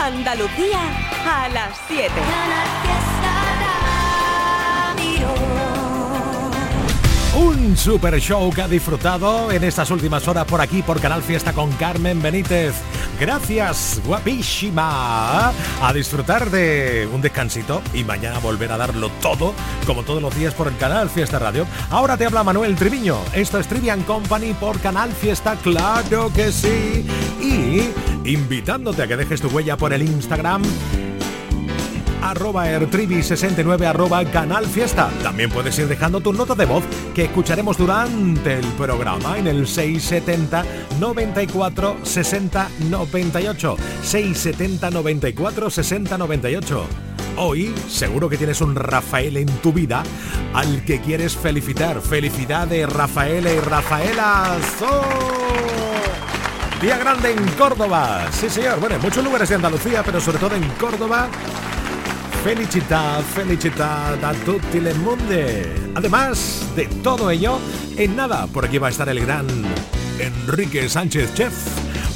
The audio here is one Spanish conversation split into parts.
Andalucía a las 7. Un super show que ha disfrutado en estas últimas horas por aquí por Canal Fiesta con Carmen Benítez. Gracias, guapísima. A disfrutar de un descansito y mañana volver a darlo todo, como todos los días por el Canal Fiesta Radio. Ahora te habla Manuel Triviño. Esto es Trivian Company por Canal Fiesta, claro que sí. Y invitándote a que dejes tu huella por el Instagram arroba ertrivi69 arroba canal fiesta. También puedes ir dejando tu nota de voz que escucharemos durante el programa en el 670 94 60 98. 670 94 60 98. Hoy seguro que tienes un Rafael en tu vida al que quieres felicitar. Felicidades Rafael y Rafaela. Día grande en Córdoba. Sí, señor. Bueno, en muchos lugares de Andalucía, pero sobre todo en Córdoba Felicità, felicità a tutti el monde. Además de todo ello, en nada, por aquí va a estar el gran Enrique Sánchez Chef.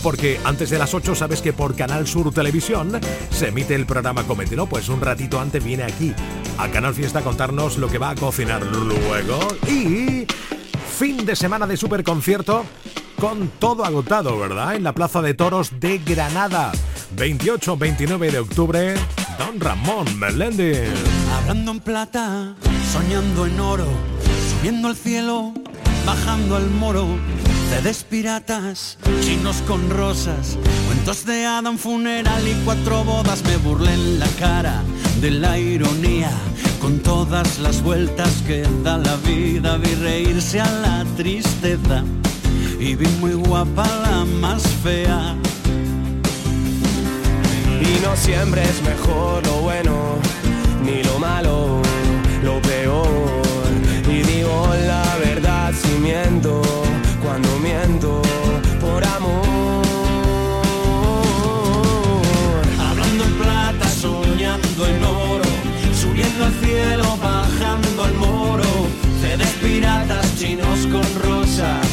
Porque antes de las 8 sabes que por Canal Sur Televisión se emite el programa Comételo, pues un ratito antes viene aquí a Canal Fiesta a contarnos lo que va a cocinar luego. Y fin de semana de super concierto con todo agotado, ¿verdad? En la Plaza de Toros de Granada. 28-29 de octubre, Don Ramón Meléndez. Hablando en plata, soñando en oro, subiendo al cielo, bajando al moro. Cedes piratas, chinos con rosas, cuentos de Adam funeral y cuatro bodas. Me burlé en la cara de la ironía, con todas las vueltas que da la vida. Vi reírse a la tristeza y vi muy guapa la más fea y no siempre es mejor lo bueno, ni lo malo, lo peor. Y digo la verdad si miento, cuando miento al cielo, bajando al moro. Cedes piratas, chinos con rosas,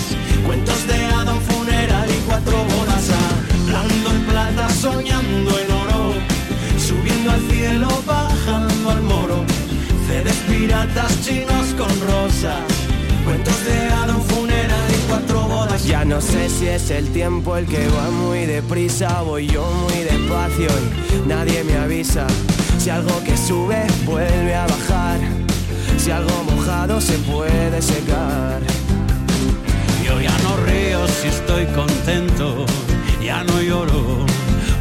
cuentos de Adam funeral y cuatro bolas. Hablando en plata, soñando en subiendo al cielo, bajando al moro. Cedes piratas chinos con rosas, cuentos de hada, un funeral y cuatro bodas. Ya no sé si es el tiempo el que va muy deprisa, voy yo muy despacio y nadie me avisa. Si algo que sube vuelve a bajar, si algo mojado se puede secar. Yo ya no río si estoy contento, ya no lloro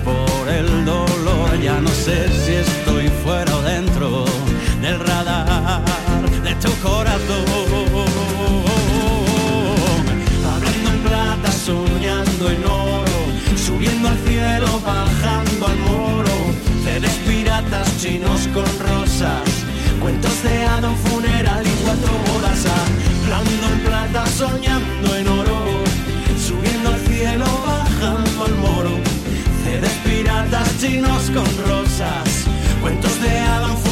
por el dolor. Ya no sé si estoy fuera o dentro del radar de tu corazón. Hablando en plata, soñando en oro, subiendo al cielo, bajando piratas chinos con rosas, cuentos de hada, un funeral y cuatro bodas. Hablando en plata, soñando en oro, subiendo al cielo, bajando al moro piratas chinos con rosas, cuentos de Adam funeral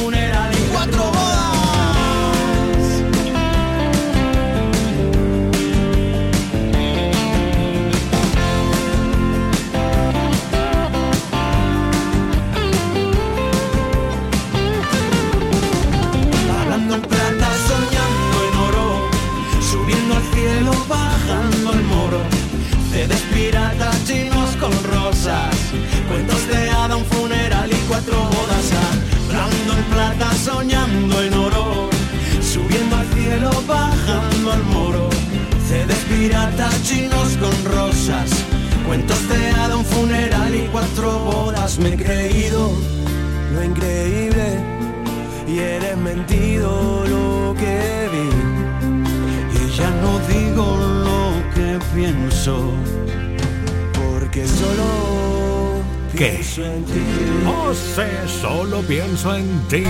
pienso en ti.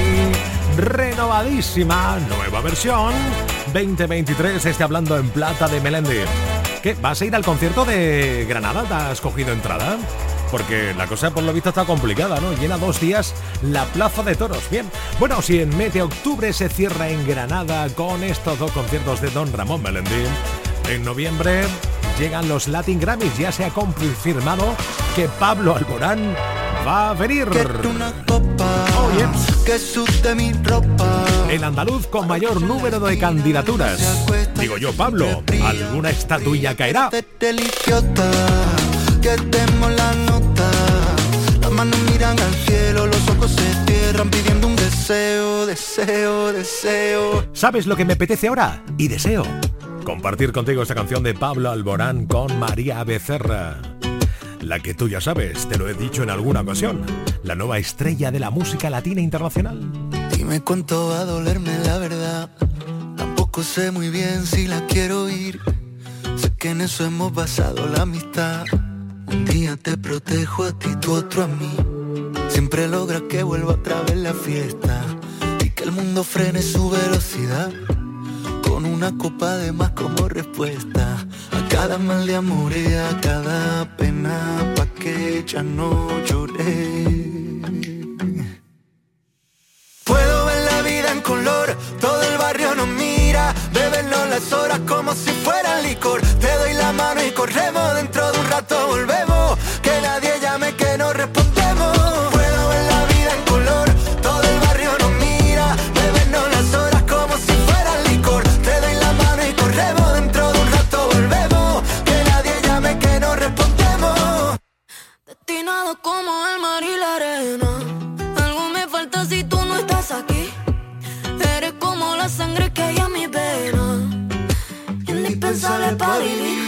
Renovadísima, nueva versión. 2023, esté hablando en plata de Melendi. ¿Qué? ¿Vas a ir al concierto de Granada? ¿Te has cogido entrada? Porque la cosa por lo visto está complicada, ¿no? Llena dos días la Plaza de Toros. Bien, bueno, si en Mete Octubre se cierra en Granada con estos dos conciertos de Don Ramón Melendi, en noviembre llegan los Latin Grammys. Ya se ha confirmado que Pablo Alborán va a venir. una copa oh, que mi ropa. El andaluz con mayor número de candidaturas. Digo yo, Pablo, ¿alguna estatuilla caerá? Que demos la nota. Las manos miran al cielo, los ojos se cierran pidiendo un deseo, deseo, deseo. ¿Sabes lo que me apetece ahora? Y deseo compartir contigo esta canción de Pablo Alborán con María Becerra. La que tú ya sabes, te lo he dicho en alguna ocasión, la nueva estrella de la música latina internacional. Dime cuánto va a dolerme la verdad, tampoco sé muy bien si la quiero ir. Sé que en eso hemos basado la amistad. Un día te protejo a ti, tu otro a mí. Siempre logra que vuelva otra vez la fiesta y que el mundo frene su velocidad con una copa de más como respuesta cada mal de amor y a cada pena pa' que ya no lloré. Puedo ver la vida en color, todo el barrio nos mira, bebernos las horas como si fuera licor. Te doy la mano y corremos, dentro de un rato volvemos, que nadie llame como el mar y la arena. Algo me falta si tú no estás aquí. Eres como la sangre que hay a mi vena. Indispensable para vivir.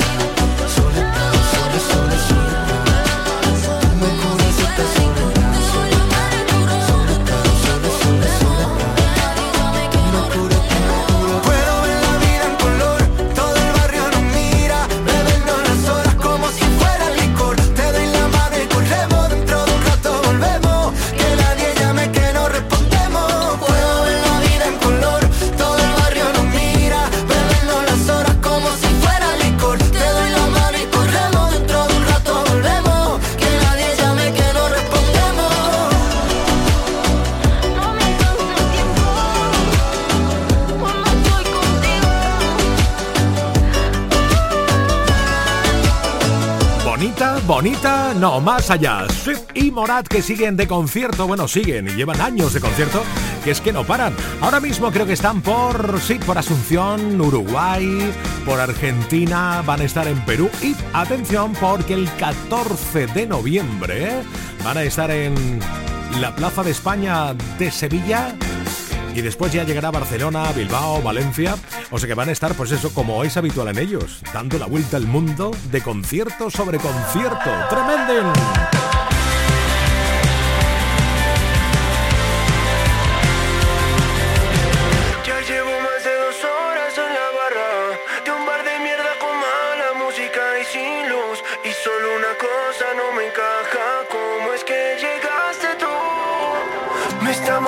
Bonita, no, más allá. Swift y Morat que siguen de concierto, bueno, siguen y llevan años de concierto, que es que no paran. Ahora mismo creo que están por, sí, por Asunción, Uruguay, por Argentina, van a estar en Perú y atención porque el 14 de noviembre ¿eh? van a estar en la Plaza de España de Sevilla y después ya llegará Barcelona, Bilbao, Valencia. O sea que van a estar, pues eso, como es habitual en ellos, dando la vuelta al mundo de concierto sobre concierto. ¡Tremendo!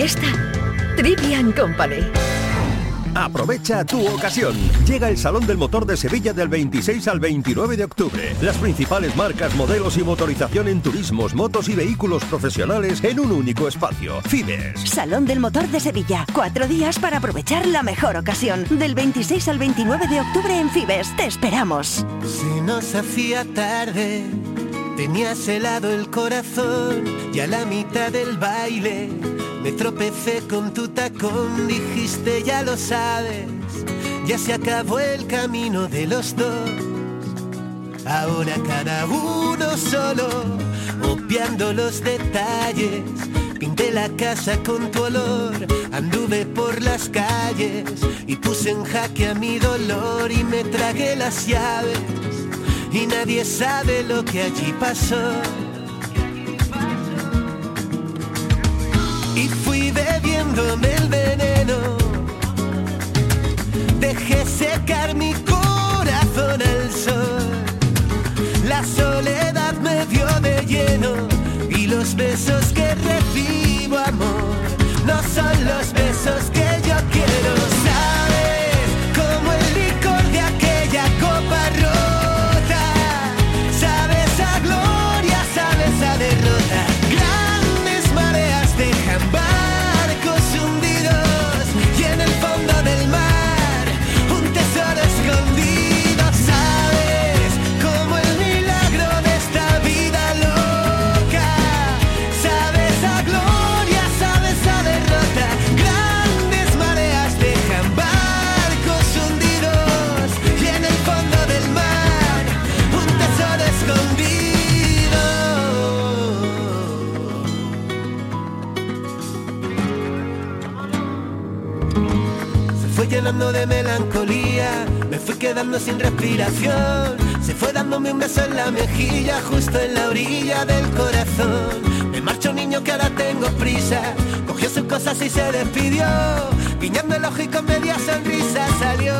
Fiesta, Trivian Company. Aprovecha tu ocasión. Llega el Salón del Motor de Sevilla del 26 al 29 de octubre. Las principales marcas, modelos y motorización en turismos, motos y vehículos profesionales en un único espacio. Fibes. Salón del Motor de Sevilla. Cuatro días para aprovechar la mejor ocasión. Del 26 al 29 de octubre en Fibes. Te esperamos. Se nos hacía tarde, tenías helado el corazón y a la mitad del baile me tropecé con tu tacón, dijiste ya lo sabes, ya se acabó el camino de los dos. Ahora cada uno solo, obviando los detalles. Pinté la casa con tu olor, anduve por las calles y puse en jaque a mi dolor y me tragué las llaves. Y nadie sabe lo que allí pasó. Fui bebiéndome el veneno. Dejé secar mi corazón al sol. La soledad me dio de lleno y los besos que recibo amor no son los besos que yo quiero. Sabes de melancolía, me fui quedando sin respiración. Se fue dándome un beso en la mejilla, justo en la orilla del corazón. Me marchó un niño que ahora tengo prisa, cogió sus cosas y se despidió. Guiñando el ojo y con media sonrisa salió.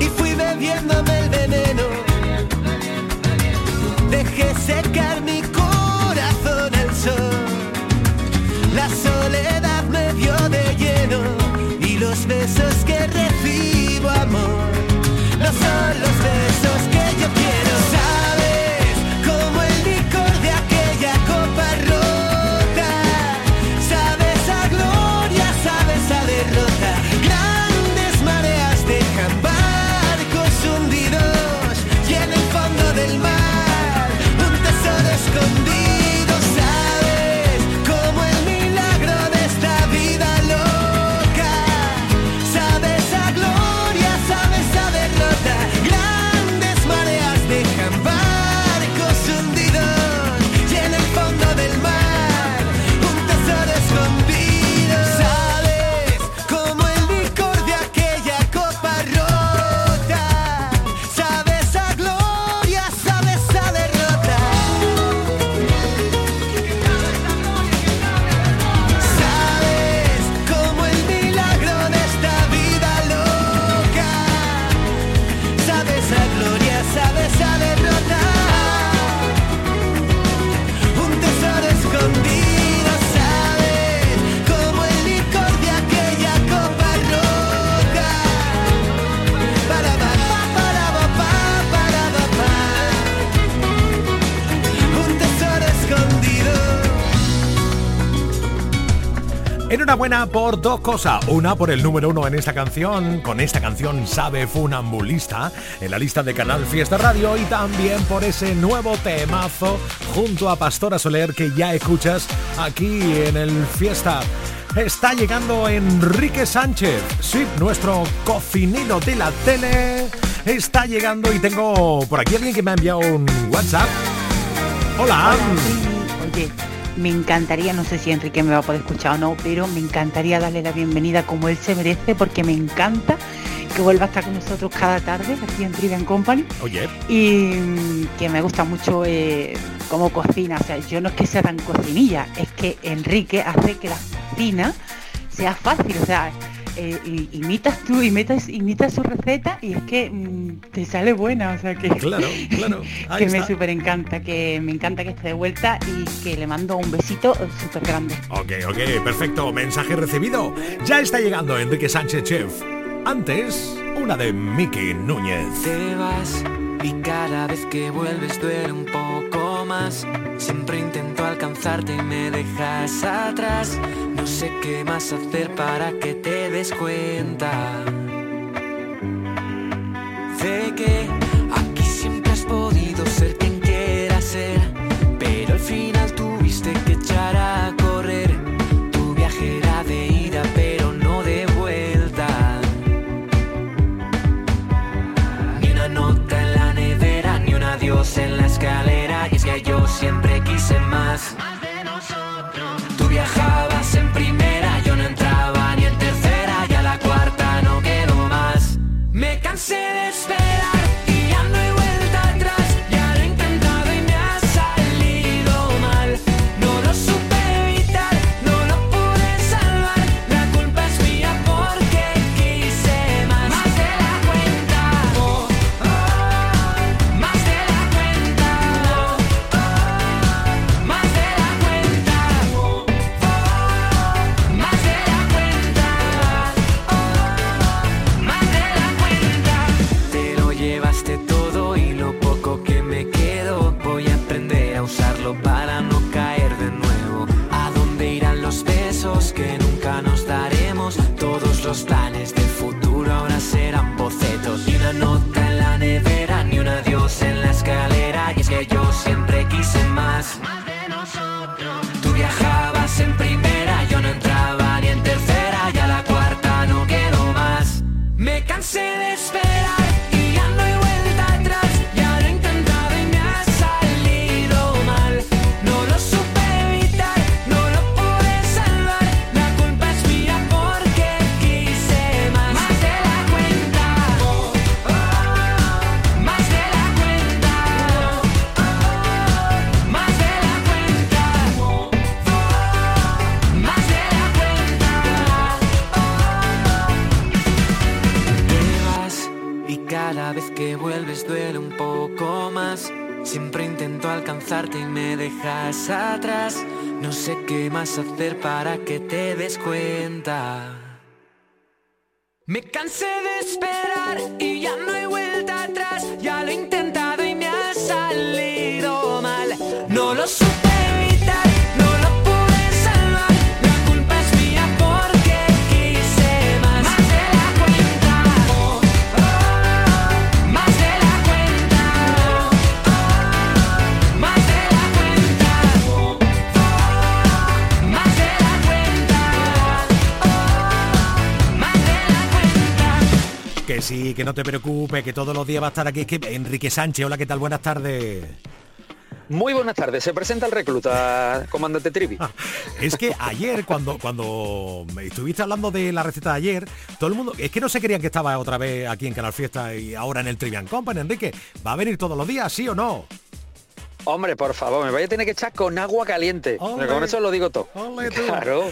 Y fui bebiéndome el veneno. Dejé secar mi corazón al sol. La soledad Enhorabuena por dos cosas. Una por el número uno en esta canción, con esta canción Sabe Funambulista, en la lista de Canal Fiesta Radio y también por ese nuevo temazo junto a Pastora Soler que ya escuchas aquí en el Fiesta. Está llegando Enrique Sánchez, sí, nuestro cocinero de la tele. Está llegando y tengo por aquí alguien que me ha enviado un WhatsApp. Hola. Me encantaría, no sé si Enrique me va a poder escuchar o no, pero me encantaría darle la bienvenida como él se merece porque me encanta que vuelva a estar con nosotros cada tarde aquí en Trivian Company. Oye. Y mm, que me gusta mucho eh, cómo cocina. O sea, yo no es que sea tan cocinilla, es que Enrique hace que la cocina sea fácil. O sea, eh, imitas tú, imitas, imitas su receta y es que mm, te sale buena. O sea que, Claro, claro. Ahí que me súper encanta, que me encanta que esté de vuelta y que le mando un besito súper grande. Ok, ok, perfecto. Mensaje recibido. Ya está llegando Enrique Sánchez Chef. Antes, una de Miki Núñez. Te vas y cada vez que vuelves duele un poco Siempre intento alcanzarte y me dejas atrás. No sé qué más hacer para que te des cuenta. Sé que aquí siempre has podido ser quien quieras ser. Hacer para que te des cuenta. Te preocupes, que todos los días va a estar aquí. Es que Enrique Sánchez, hola, ¿qué tal? Buenas tardes. Muy buenas tardes, se presenta el recluta, comandante Trivi. Es que ayer, cuando, cuando me estuviste hablando de la receta de ayer, todo el mundo, es que no se creían que estaba otra vez aquí en Canal Fiesta y ahora en el Trivian Company, Enrique. ¿Va a venir todos los días, sí o no? Hombre, por favor, me vaya a tener que echar con agua caliente. Con eso lo digo todo. Claro.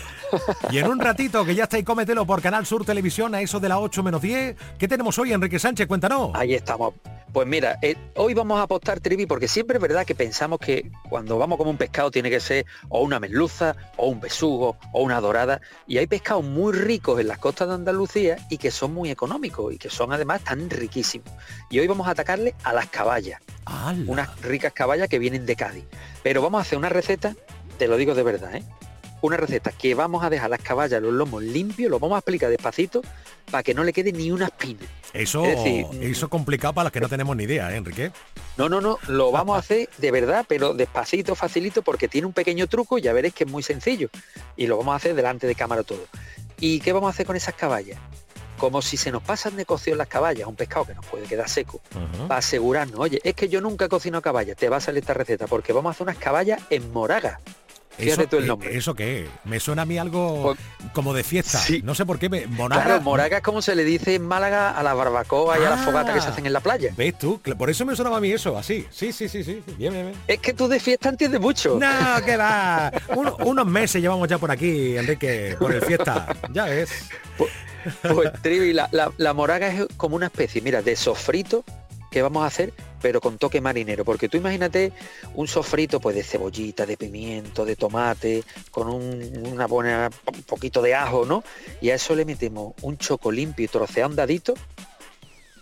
Y en un ratito, que ya está y cómetelo por Canal Sur Televisión a eso de las 8 menos 10. ¿Qué tenemos hoy, Enrique Sánchez? Cuéntanos. Ahí estamos. Pues mira, eh, hoy vamos a apostar Trivi porque siempre es verdad que pensamos que cuando vamos como un pescado tiene que ser o una merluza, o un besugo, o una dorada. Y hay pescados muy ricos en las costas de Andalucía y que son muy económicos y que son además tan riquísimos. Y hoy vamos a atacarle a las caballas. ¡Hala! unas ricas caballas que vienen de Cádiz. Pero vamos a hacer una receta, te lo digo de verdad, ¿eh? una receta que vamos a dejar las caballas, los lomos limpios, lo vamos a explicar despacito para que no le quede ni una espina. Eso, Es decir, eso complicado para los que no tenemos ni idea, ¿eh, Enrique. No, no, no, lo vamos a hacer de verdad, pero despacito, facilito, porque tiene un pequeño truco, ya veréis que es muy sencillo. Y lo vamos a hacer delante de cámara todo. ¿Y qué vamos a hacer con esas caballas? Como si se nos pasan de cocción las caballas, un pescado que nos puede quedar seco, para asegurarnos, oye, es que yo nunca he cocinado caballas, te va a salir esta receta, porque vamos a hacer unas caballas en moraga. Fíjate Eso, tú el eh, nombre. ¿Eso qué? es? Me suena a mí algo como de fiesta. No sé por qué. Me, Claro, moraga es como se le dice en Málaga a la barbacoa y a las Ah. fogatas que se hacen en la playa. ¿Ves tú? Por eso me sonaba a mí eso, así. Sí, sí, sí, sí. Bien, bien, bien. Es que tú de fiesta entiendes mucho. No, que va. Un- unos meses llevamos ya por aquí, Enrique, por el fiesta. Ya ves. Pues Trivi, la, la- la moraga es como una especie, mira, de sofrito que vamos a hacer, pero con toque marinero. Porque tú imagínate un sofrito pues de cebollita, de pimiento, de tomate, con un- una buena un poquito de ajo, ¿no? Y a eso le metemos un choco limpio y troceado un dadito.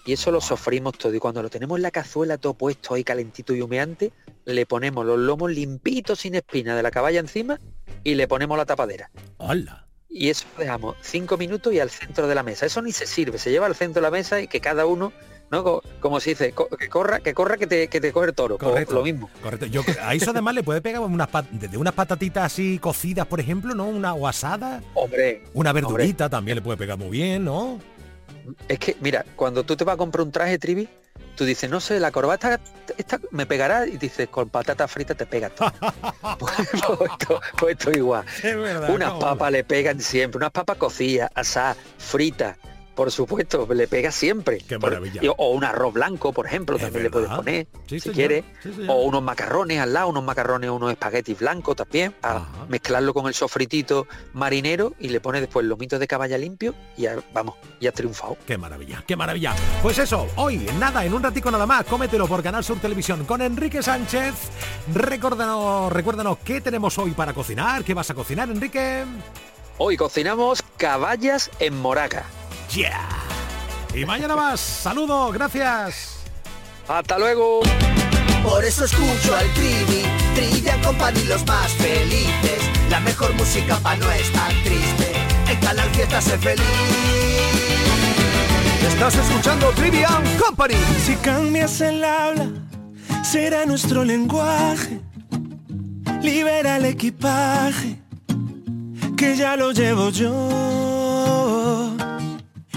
Y eso lo sofrimos todo. Y cuando lo tenemos en la cazuela todo puesto ahí calentito y humeante, le ponemos los lomos limpitos sin espina de la caballa encima y le ponemos la tapadera Hola. y eso lo dejamos cinco minutos y al centro de la mesa. Eso ni se sirve, se lleva al centro de la mesa y que cada uno, ¿no? Co- Como se dice, co- que corra, que corra que te, que te coge el toro. Correcto. lo mismo. Correcto. Yo, a eso además le puede pegar unas, unas patatitas así cocidas, por ejemplo, ¿no? Una o asada. Hombre. Una verdurita también le puede pegar muy bien, ¿no? Es que, mira, cuando tú te vas a comprar un traje trivi, tú dices, no sé, la corbata esta me pegará y dices, con patata frita te pega todo. pues, pues esto, pues esto igual. Es verdad. Unas papas le pegan siempre, unas papas cocidas, asadas, fritas. Por supuesto, le pega siempre. Qué maravilla. o un arroz blanco, por ejemplo, también le puedes poner, Sí, si señor. quieres. Sí. O unos macarrones al lado, unos macarrones, unos espaguetis blancos también, para Ajá. mezclarlo con el sofritito marinero y le pones después lomitos de caballa limpio y ya, vamos, ya has triunfado. Qué maravilla, qué maravilla. Pues eso, hoy, nada, en un ratico nada más, cómetelo por Canal Sur Televisión con Enrique Sánchez. Recuérdanos, recuérdanos qué tenemos hoy para cocinar, qué vas a cocinar, Enrique. Hoy cocinamos caballas en moraga. Yeah. Y mañana más. Saludos, gracias. Hasta luego. Por eso escucho al Trivi, Trivia Company los más felices. La mejor música para no estar triste. En Canal Fiesta sé feliz. Estás escuchando Trivian Company. Si cambias el habla, será nuestro lenguaje. Libera el equipaje, que ya lo llevo yo.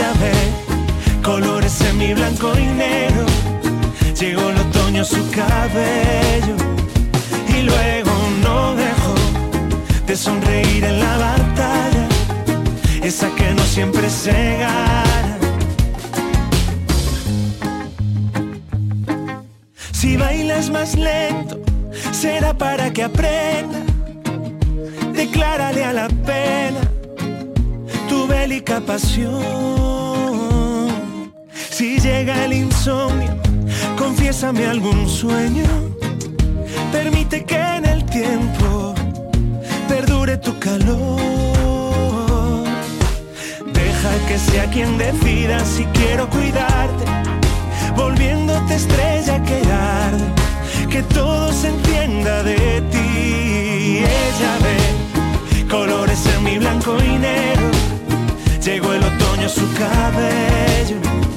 Ella ve colores semi blanco y negro. Llegó el otoño su cabello y luego no dejó de sonreír en la batalla, esa que no siempre se gana. Si bailas más lento, será para que aprenda. Declárale a la pena tu bélica pasión. Si llega el insomnio, confiésame algún sueño. Permite que en el tiempo perdure tu calor. Deja que sea quien decida si quiero cuidarte, volviéndote estrella que arde, que todo se entienda de ti. Ella ve colores en mi blanco y negro. Llegó el otoño su cabello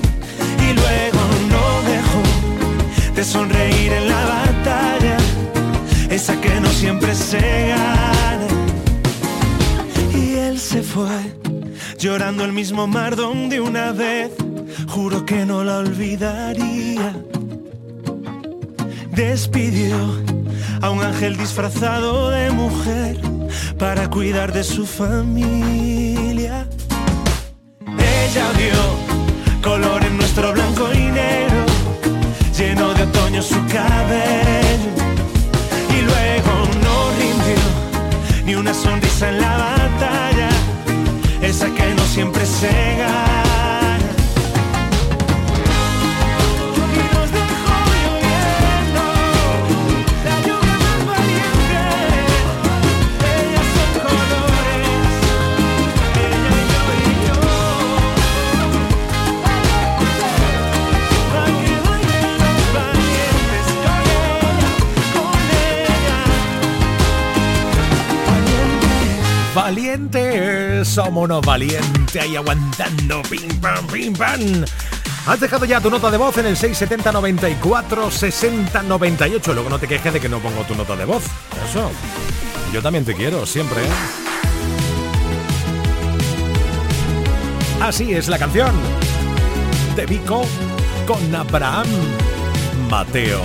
y luego no dejó de sonreír en la batalla, esa que no siempre se gana. Y él se fue llorando el mismo mar donde una vez juro que no la olvidaría. Despidió a un ángel disfrazado de mujer para cuidar de su familia. Ella vio color en nuestro blanco y negro, lleno de otoño su cabello y luego no rindió ni una sonrisa en la batalla, esa que no siempre se gana. Valientes, somos unos valientes ahí aguantando, pim pam, pim pam. Has dejado ya tu nota de voz en el 670 94 60 98. Luego no te quejes de que no pongo tu nota de voz. Eso. Yo también te quiero, siempre. ¿eh? Así es la canción de Vico con Abraham Mateo.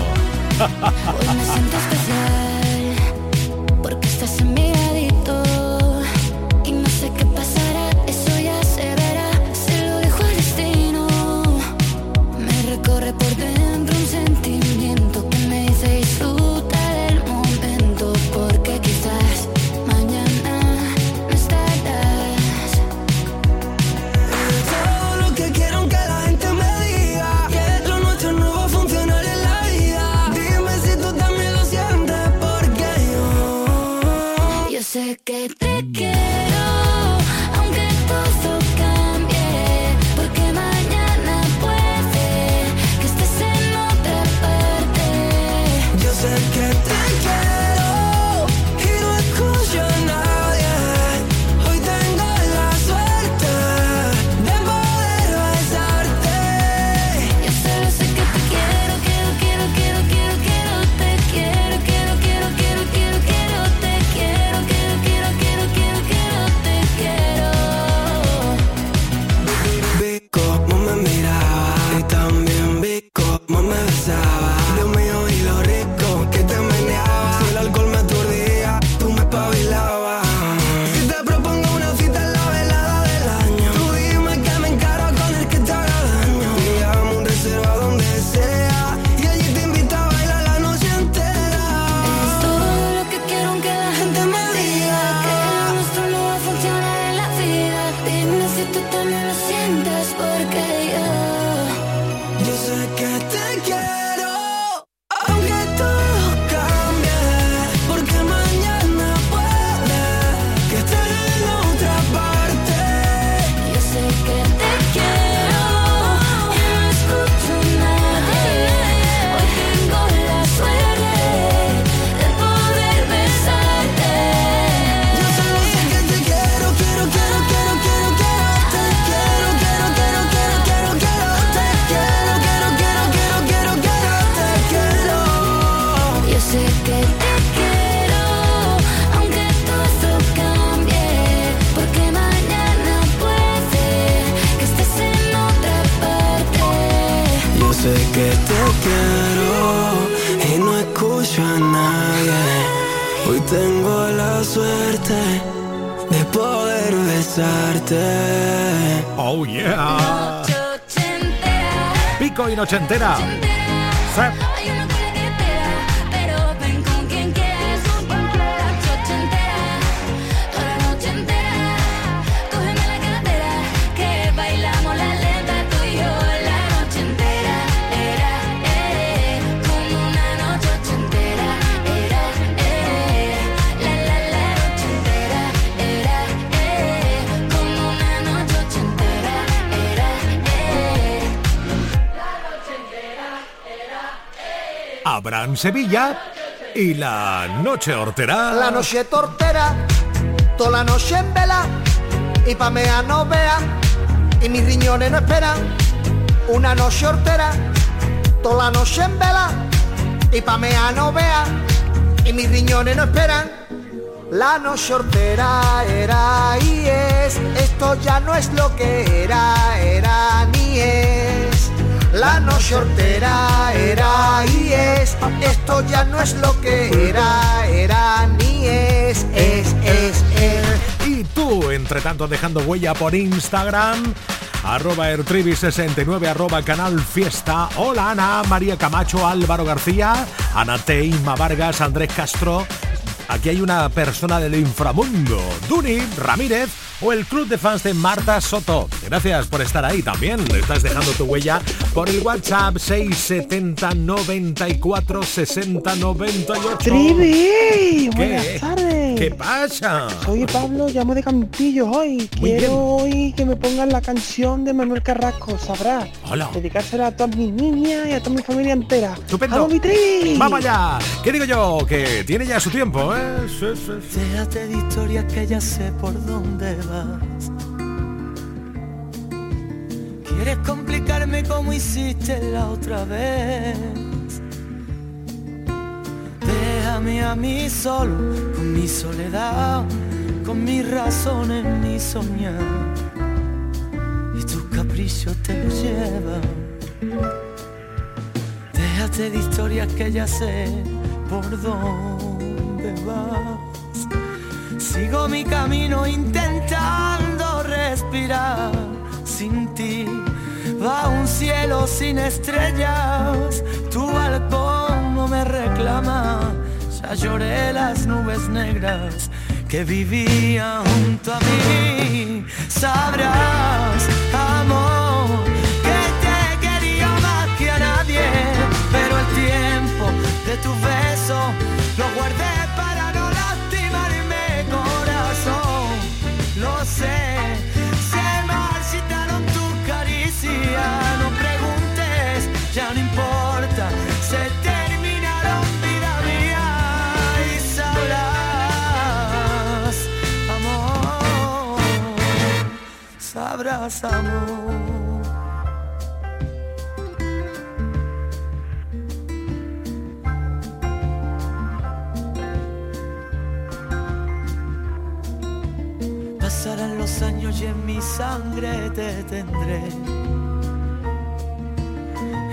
Hoy tengo la suerte de poder besarte. Oh yeah. Pico y noche Abraham Sevilla y la noche hortera. La noche tortera, toda la noche en vela, y pa' mea no vea, y mis riñones no esperan. Una noche hortera, toda la noche en vela, y pa' mea no vea, y mis riñones no esperan. La noche hortera era y es, esto ya no es lo que era, era ni es. La noche hortera era y es, esto ya no es lo que era, era ni es, es, es, es. Y tú, entre tanto, dejando huella por Instagram, arroba ertrivi69, arroba canal fiesta. Hola Ana, María Camacho, Álvaro García, Ana Teima Vargas, Andrés Castro. Aquí hay una persona del inframundo, Duni Ramírez o el club de fans de Marta Soto. Gracias por estar ahí también. Estás dejando tu huella por el WhatsApp 670 94 60 98. Trivi, buenas tardes. ¿Qué pasa? Soy Pablo, llamo de Campillo hoy. Quiero hoy que me pongan la canción de Manuel Carrasco, sabrás. Hola. Dedicársela a todas mis niñas y a toda mi familia entera. Estupendo. ¡Vamos, mi Tri! Vamos allá. ¿Qué digo yo? Que tiene ya su tiempo, ¿eh? Sí, sí, sí. Déjate de historias que ya sé por dónde Quieres complicarme como hiciste la otra vez. Déjame a mí solo, con mi soledad, con mis razones ni soñar. Y tus caprichos te los llevan. Déjate de historias que ya sé por dónde vas. Sigo mi camino intentando respirar sin ti. Va un cielo sin estrellas, tu balcón no me reclama. Ya lloré las nubes negras que vivían junto a mí. Sabrás, amor, que te quería más que a nadie, pero el tiempo de tu beso lo guardé ya no importa, se terminaron vida mía y sabrás, amor, sabrás amor. Pasarán los años y en mi sangre te tendré.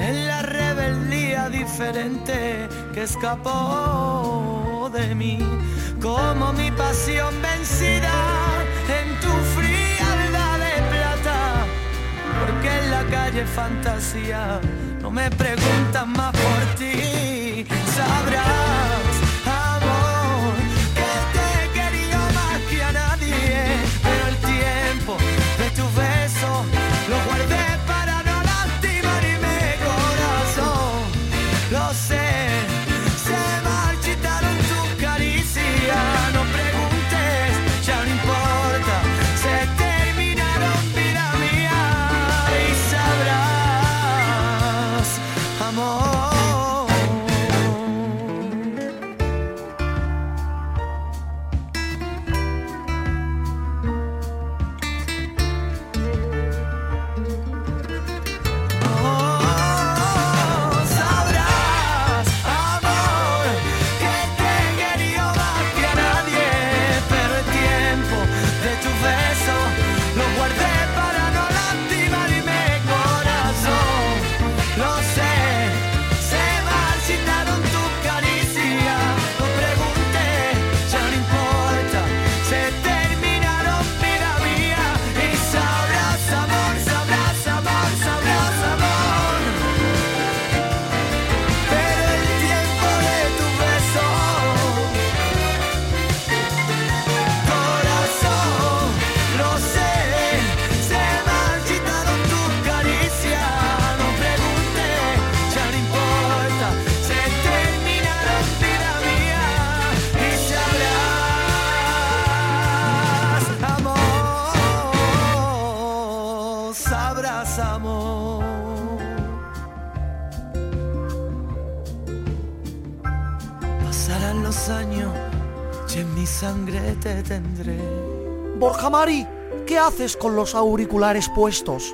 En la rebeldía diferente que escapó de mí, como mi pasión vencida en tu frialdad de plata. Porque en la calle fantasía no me preguntan más por ti, sabrás. Pasarán los años y en mi sangre te tendré. Borja Mari, ¿qué haces con los auriculares puestos?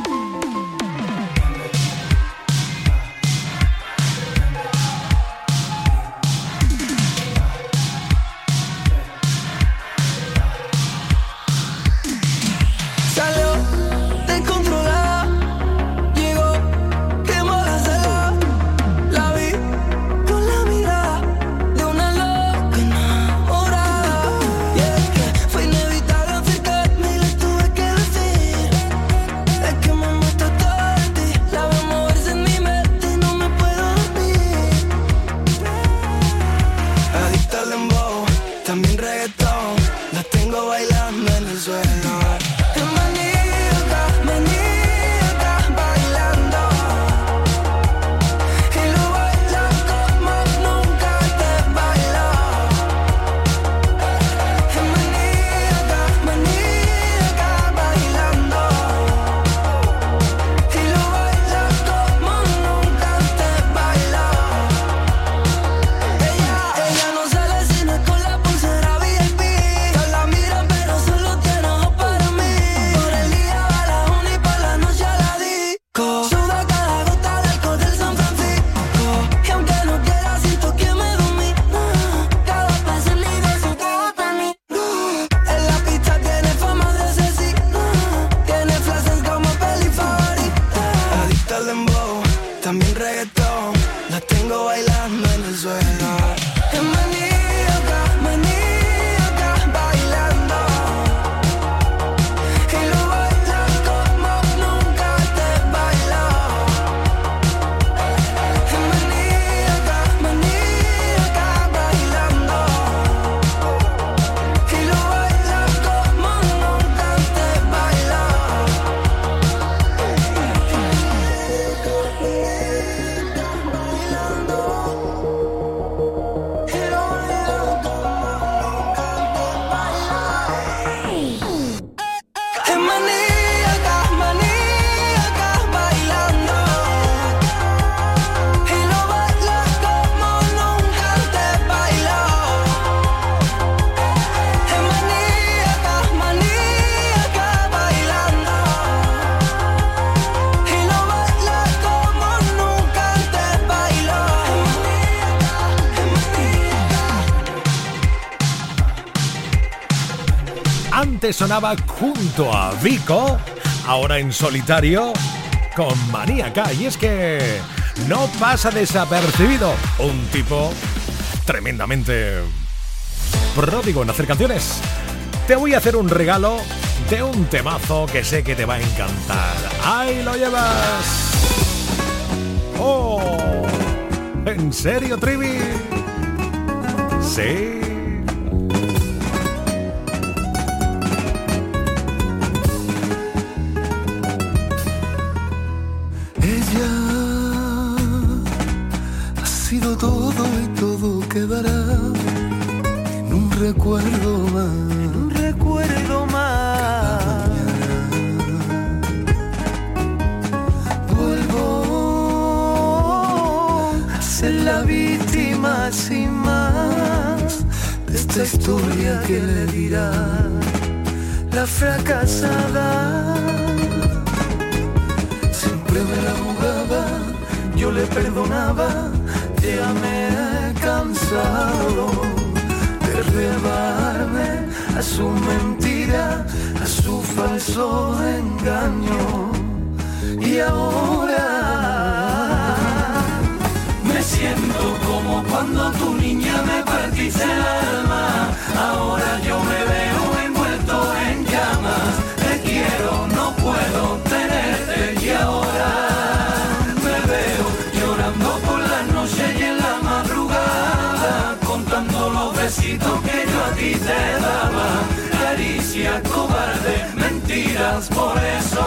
Sonaba junto a Vico, ahora en solitario con Maníaca. Y es que no pasa desapercibido un tipo tremendamente pródigo en hacer canciones. Te voy a hacer un regalo de un temazo que sé que te va a encantar. ¡Ahí lo llevas! ¡Oh! ¿En serio, Trivi? Sí. Recuerdo más. Un recuerdo más. Vuelvo a ser la víctima sin más de esta historia que le dirá la fracasada siempre me la jugaba, yo le perdonaba, ya me he cansado de rebarme a su mentira, a su falso engaño. Y ahora me siento como cuando tu niña me partiste el alma, ahora yo me veo envuelto en llamas, te quiero, no puedo besitos que yo a ti te daba, caricia cobarde, mentiras, por eso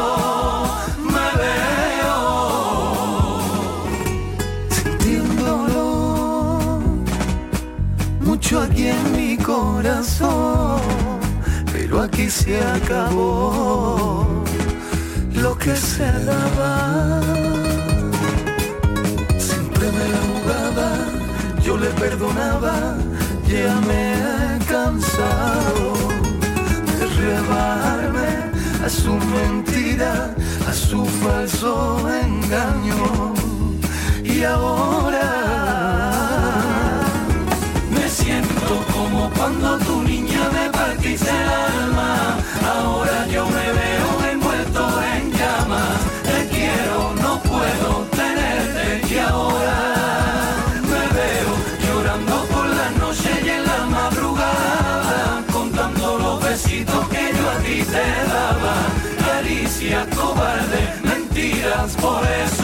me veo sintiéndolo mucho aquí en mi corazón, pero aquí se acabó lo que se daba. amaba, yo le perdonaba, ya me he cansado de rebajarme a su mentira, a su falso engaño. Y ahora me siento como cuando tu niña me partiste el alma. Ahora yo mentiras, por eso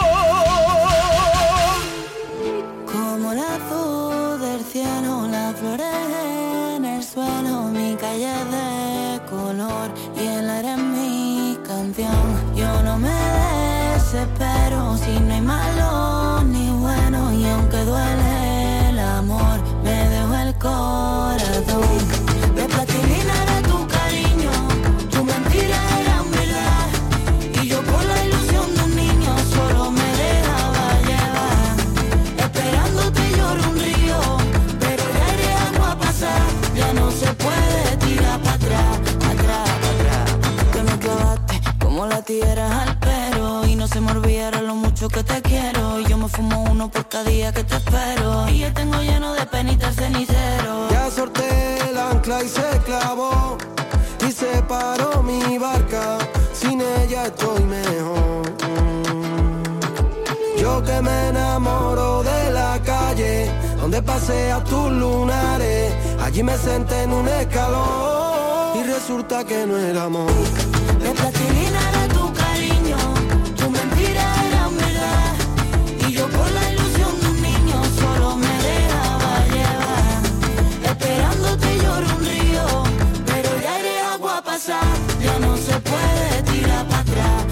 Suelo, mi calle de color y aire en mi canción. Yo no me desespero si no hay malo ni bueno y aunque duele el amor, me dejo el corazón. Fumo uno por cada día que te espero. Y yo tengo lleno de penitas el cenicero. Ya sorté el ancla y se clavó y se paró mi barca. Sin ella estoy mejor. Yo que me enamoro de la calle, donde pasea tus lunares. Allí me senté en un escalón y resulta que no era amor. De plastilina era tu cariño, tu mentira Un río, pero ya iré agua a. Ya no se puede tirar para atrás,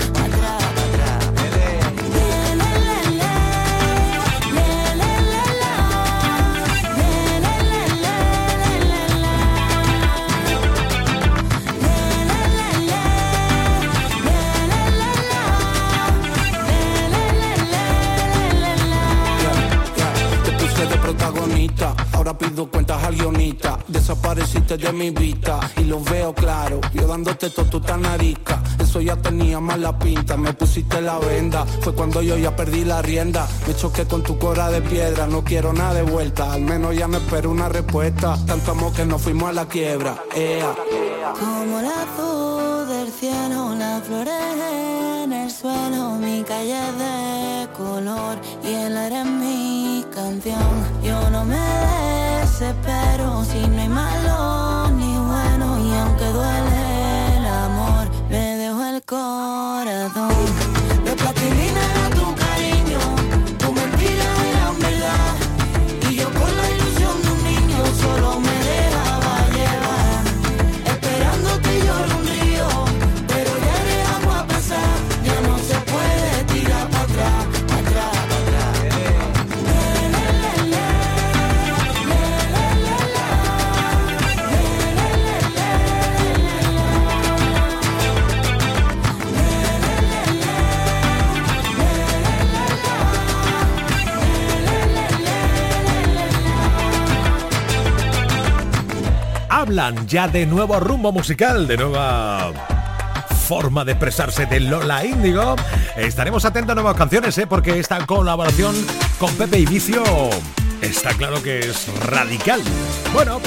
ahora pido cuentas al guionista. Desapareciste de mi vista y lo veo claro. Yo dándote todo tu tan arisca, eso ya tenía más la pinta. Me pusiste la venda, fue cuando yo ya perdí la rienda. Me choqué con tu cora de piedra, no quiero nada de vuelta. Al menos ya me espero una respuesta. Tanto amor que nos fuimos a la quiebra. Ea. Como la azul del cielo, las flores en el suelo, mi calle de color y el aire mi Yo no me desespero si no hay malo ni bueno y aunque duele el amor, me dejo el corazón. Hablan ya de nuevo rumbo musical, de nueva forma de expresarse de Lola Índigo. Estaremos atentos a nuevas canciones, ¿eh? porque esta colaboración con Pepe y Vicio está claro que es radical. Bueno,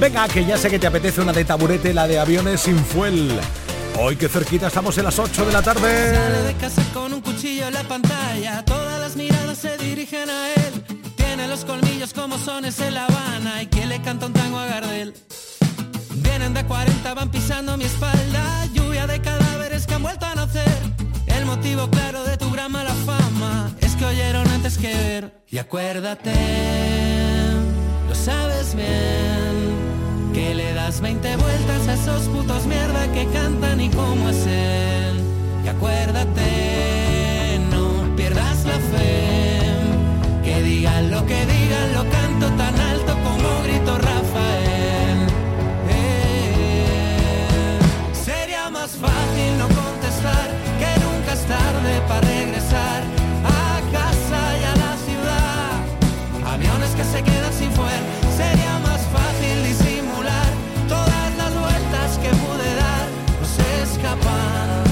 venga, que ya sé que te apetece una de taburete, la de aviones sin fuel. Hoy que cerquita estamos en las 8 de la tarde. Sale de casa con un cuchillo en la pantalla, todas las miradas se dirigen a él. Tiene los colmillos como sones en La Habana y que le canta un tango a Gardel. Vienen de 40, van pisando mi espalda, lluvia de cadáveres que han vuelto a nacer. El motivo claro de tu gran mala fama es que oyeron antes que ver. Y acuérdate, lo sabes bien que le das 20 vueltas a esos putos mierda que cantan y cómo es él. Y acuérdate, no pierdas la fe. Que digan lo que digan, lo canto tan alto como grito fácil no contestar que nunca es tarde para regresar a casa y a la ciudad. Aviones que se quedan sin fuer. Sería más fácil disimular todas las vueltas que pude dar. No se escapan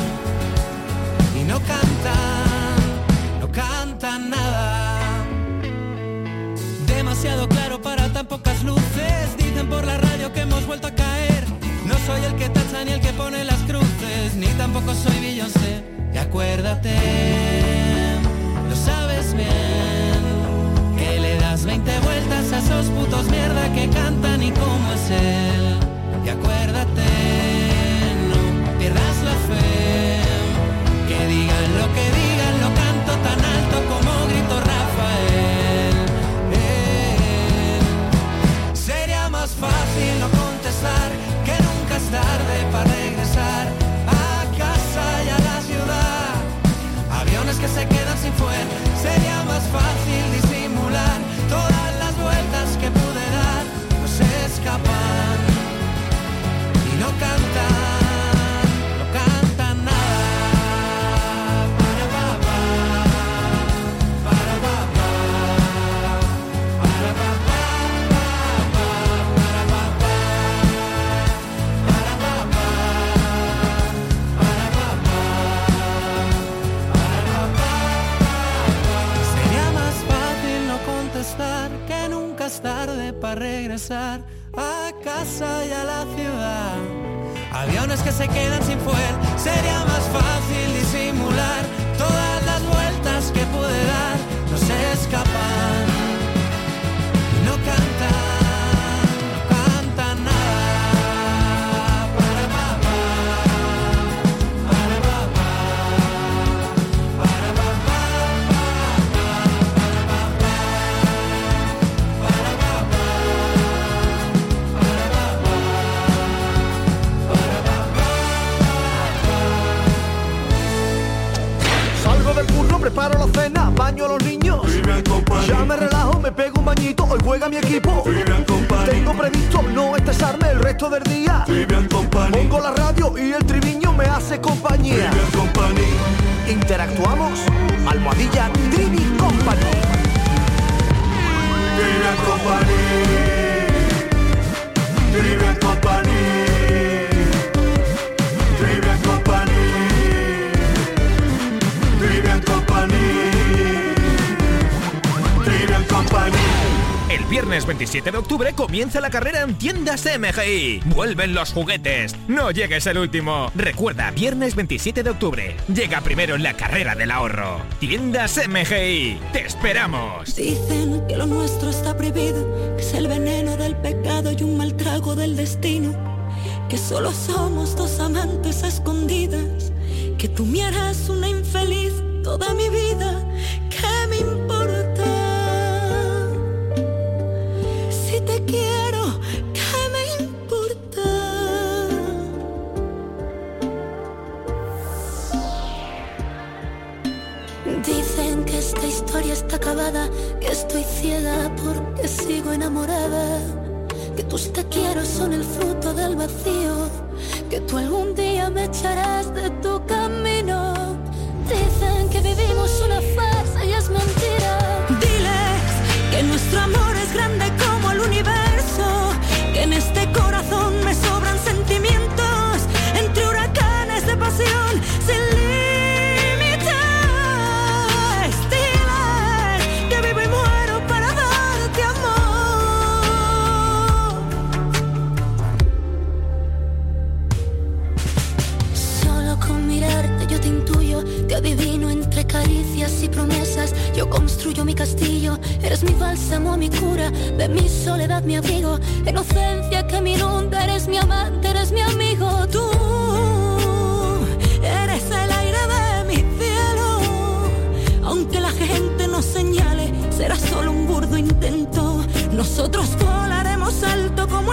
y no cantan, no cantan nada. Demasiado claro para tan pocas luces. Dicen por la radio que hemos vuelto a caer. No soy el que tacha ni el que pone las tampoco soy Beyoncé. Y acuérdate, lo sabes bien, que le das 20 vueltas a esos putos mierda que cantan y cómo es él. Y acuérdate, no pierdas la fe, que digan lo que digan, lo canto tan alto como grito Rafael. Eh, Sería más fácil no contestar que nunca es tarde para a casa y a la ciudad. Aviones que se quedan sin fuel, sería más fácil disimular todas las vueltas que pude dar. No se escapan preparo la cena, baño a los niños. Ya me relajo, me pego un bañito, hoy juega mi equipo. Tengo previsto no estresarme el resto del día. Pongo la radio y el triviño me hace compañía. Interactuamos, almohadilla Trivi Company. Trivian Company. Trivian Company. El viernes 27 de octubre comienza la carrera en tiendas MGI. Vuelven los juguetes. No llegues el último. Recuerda, viernes 27 de octubre. Llega primero en la carrera del ahorro. Tiendas MGI. Te esperamos. Dicen que lo nuestro está prohibido, que es el veneno del pecado y un mal trago del destino. Que solo somos dos amantes escondidas, que tú me harás una infeliz toda mi vida. ¿Qué me importa? Porque sigo enamorada, que tus te quiero son el fruto del vacío, que tú algún día me echarás de tu camino. Dicen que vivimos una farsa y es mentira. Diles que nuestro amor es grande construyo mi castillo, eres mi bálsamo, mi cura, de mi soledad mi abrigo, inocencia que me inunda, eres mi amante, eres mi amigo, tú eres el aire de mi cielo, aunque la gente nos señale, será solo un burdo intento, nosotros volaremos alto como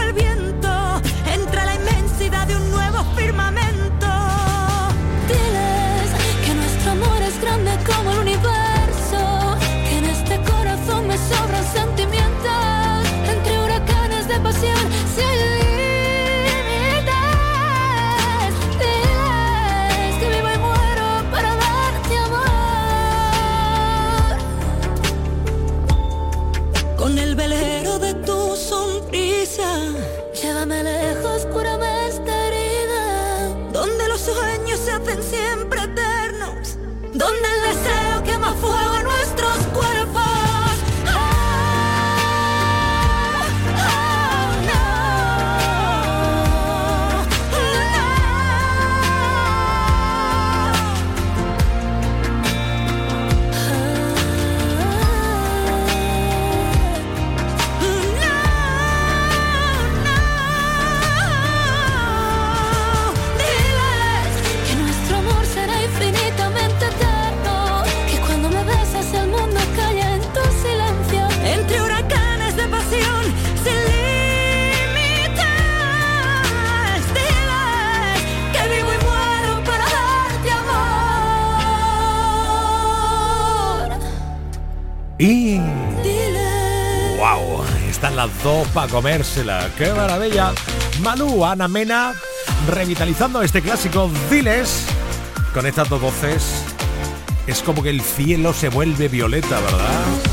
Llévame lejos, cúrame esta herida. Donde los sueños se hacen siempre eternos. Donde el deseo quema fuego. las dos para comérsela. ¡Qué maravilla! Malú, Ana Mena, revitalizando este clásico Diles con estas dos voces. Es como que el cielo se vuelve violeta, ¿verdad?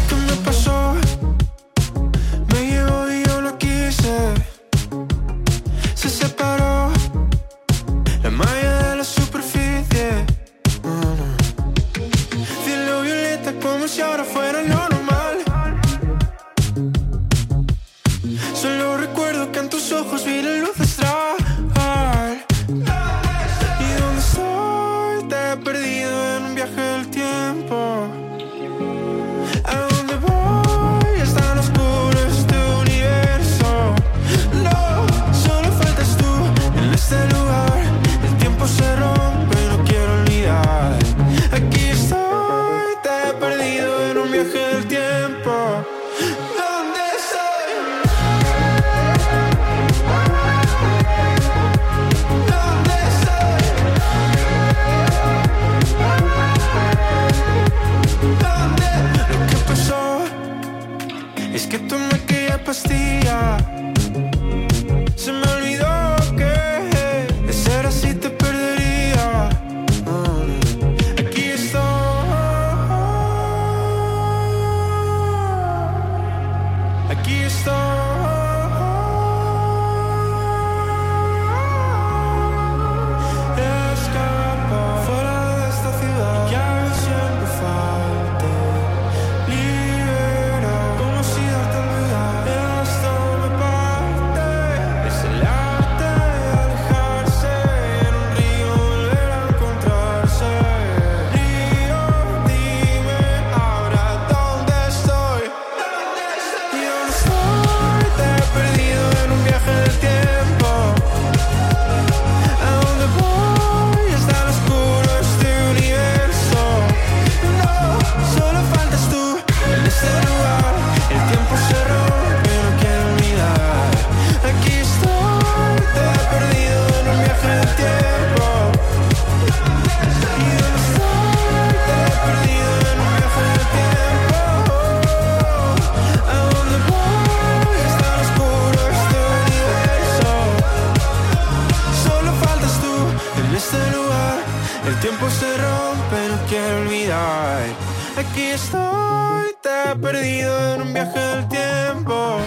perdido en un viaje del tiempo.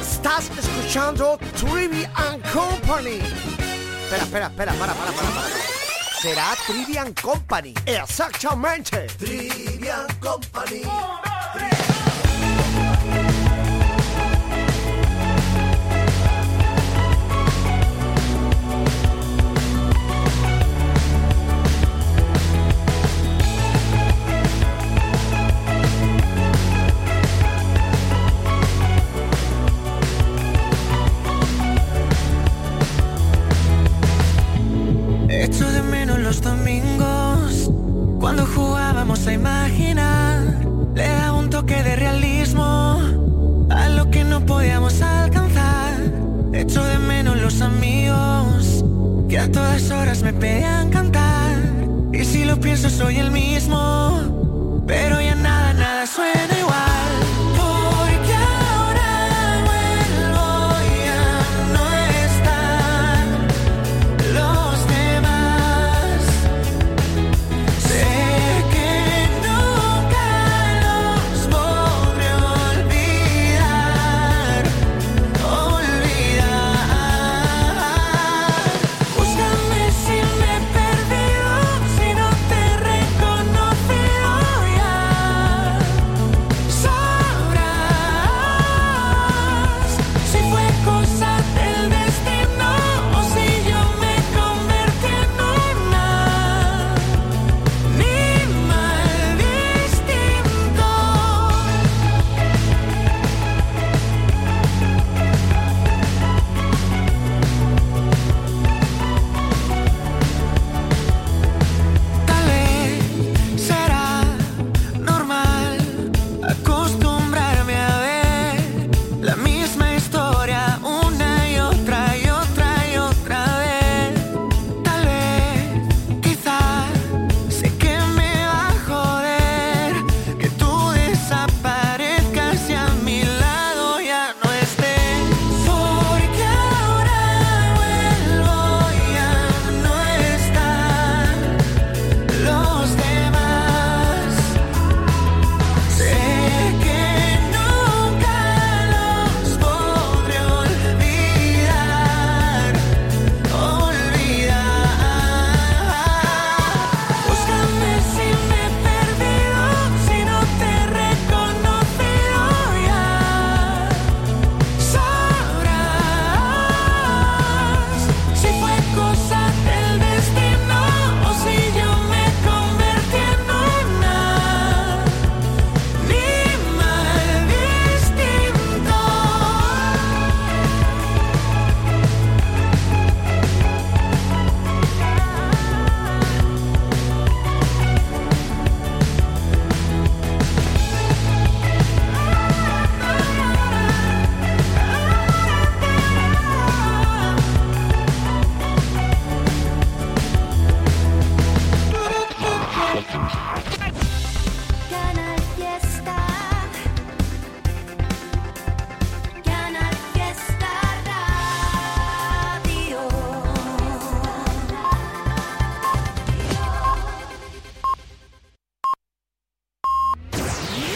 Estás escuchando Trivian Company. Espera, espera, espera, para, para, para, para. Será Trivian Company. Exactamente. Trivian Company. Echo de menos los domingos, cuando jugábamos a imaginar. Le daba un toque de realismo a lo que no podíamos alcanzar. Echo de menos los amigos, que a todas horas me pedían cantar. Y si lo pienso soy el mismo, pero ya nada